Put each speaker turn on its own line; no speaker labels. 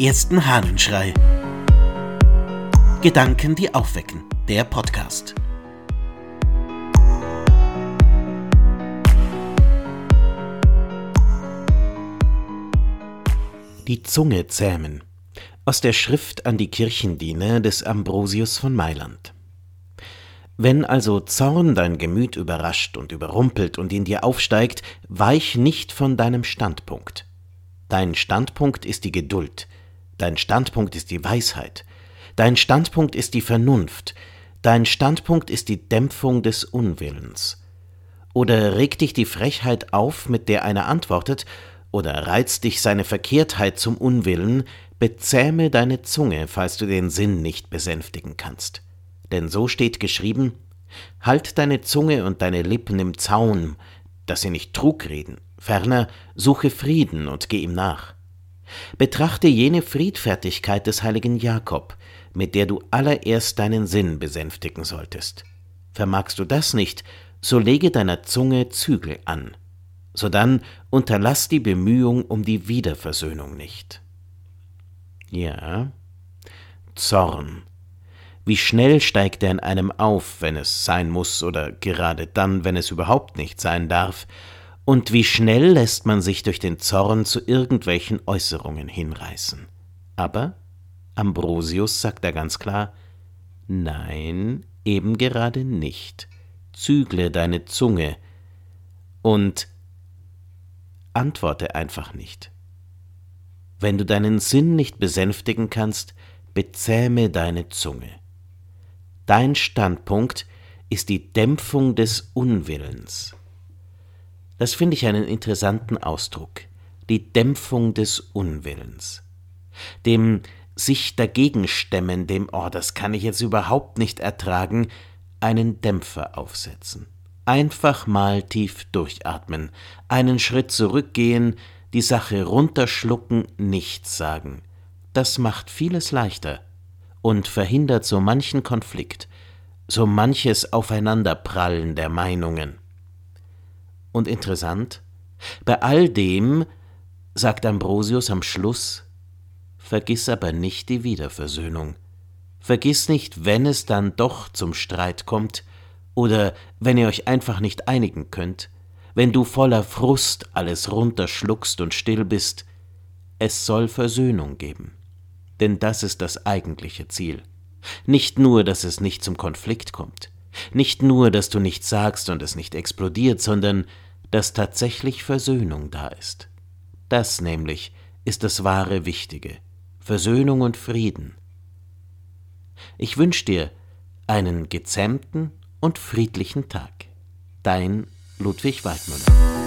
ersten Hahnenschrei. Gedanken, die aufwecken. Der Podcast. Die Zunge zähmen. Aus der Schrift an die Kirchendiener des Ambrosius von Mailand. Wenn also Zorn dein Gemüt überrascht und überrumpelt und in dir aufsteigt, weich nicht von deinem Standpunkt. Dein Standpunkt ist die Geduld, dein Standpunkt ist die Weisheit, dein Standpunkt ist die Vernunft, dein Standpunkt ist die Dämpfung des Unwillens. Oder regt dich die Frechheit auf, mit der einer antwortet, oder reizt dich seine Verkehrtheit zum Unwillen, bezähme deine Zunge, falls du den Sinn nicht besänftigen kannst denn so steht geschrieben, Halt deine Zunge und deine Lippen im Zaun, dass sie nicht Trug reden, ferner suche Frieden und geh ihm nach. Betrachte jene Friedfertigkeit des heiligen Jakob, mit der du allererst deinen Sinn besänftigen solltest. Vermagst du das nicht, so lege deiner Zunge Zügel an. Sodann unterlass die Bemühung um die Wiederversöhnung nicht. Ja, Zorn, wie schnell steigt er in einem auf, wenn es sein muss oder gerade dann, wenn es überhaupt nicht sein darf, und wie schnell lässt man sich durch den Zorn zu irgendwelchen Äußerungen hinreißen. Aber Ambrosius sagt da ganz klar, nein, eben gerade nicht. Zügle deine Zunge und antworte einfach nicht. Wenn du deinen Sinn nicht besänftigen kannst, bezähme deine Zunge. Dein Standpunkt ist die Dämpfung des Unwillens. Das finde ich einen interessanten Ausdruck. Die Dämpfung des Unwillens. Dem sich dagegen stemmen, dem, oh, das kann ich jetzt überhaupt nicht ertragen, einen Dämpfer aufsetzen. Einfach mal tief durchatmen, einen Schritt zurückgehen, die Sache runterschlucken, nichts sagen. Das macht vieles leichter und verhindert so manchen Konflikt, so manches Aufeinanderprallen der Meinungen. Und interessant, bei all dem, sagt Ambrosius am Schluss, vergiss aber nicht die Wiederversöhnung. Vergiss nicht, wenn es dann doch zum Streit kommt, oder wenn ihr euch einfach nicht einigen könnt, wenn du voller Frust alles runterschluckst und still bist, es soll Versöhnung geben denn das ist das eigentliche Ziel. Nicht nur, dass es nicht zum Konflikt kommt, nicht nur, dass du nichts sagst und es nicht explodiert, sondern dass tatsächlich Versöhnung da ist. Das nämlich ist das wahre Wichtige, Versöhnung und Frieden. Ich wünsche dir einen gezähmten und friedlichen Tag. Dein Ludwig Weidmüller.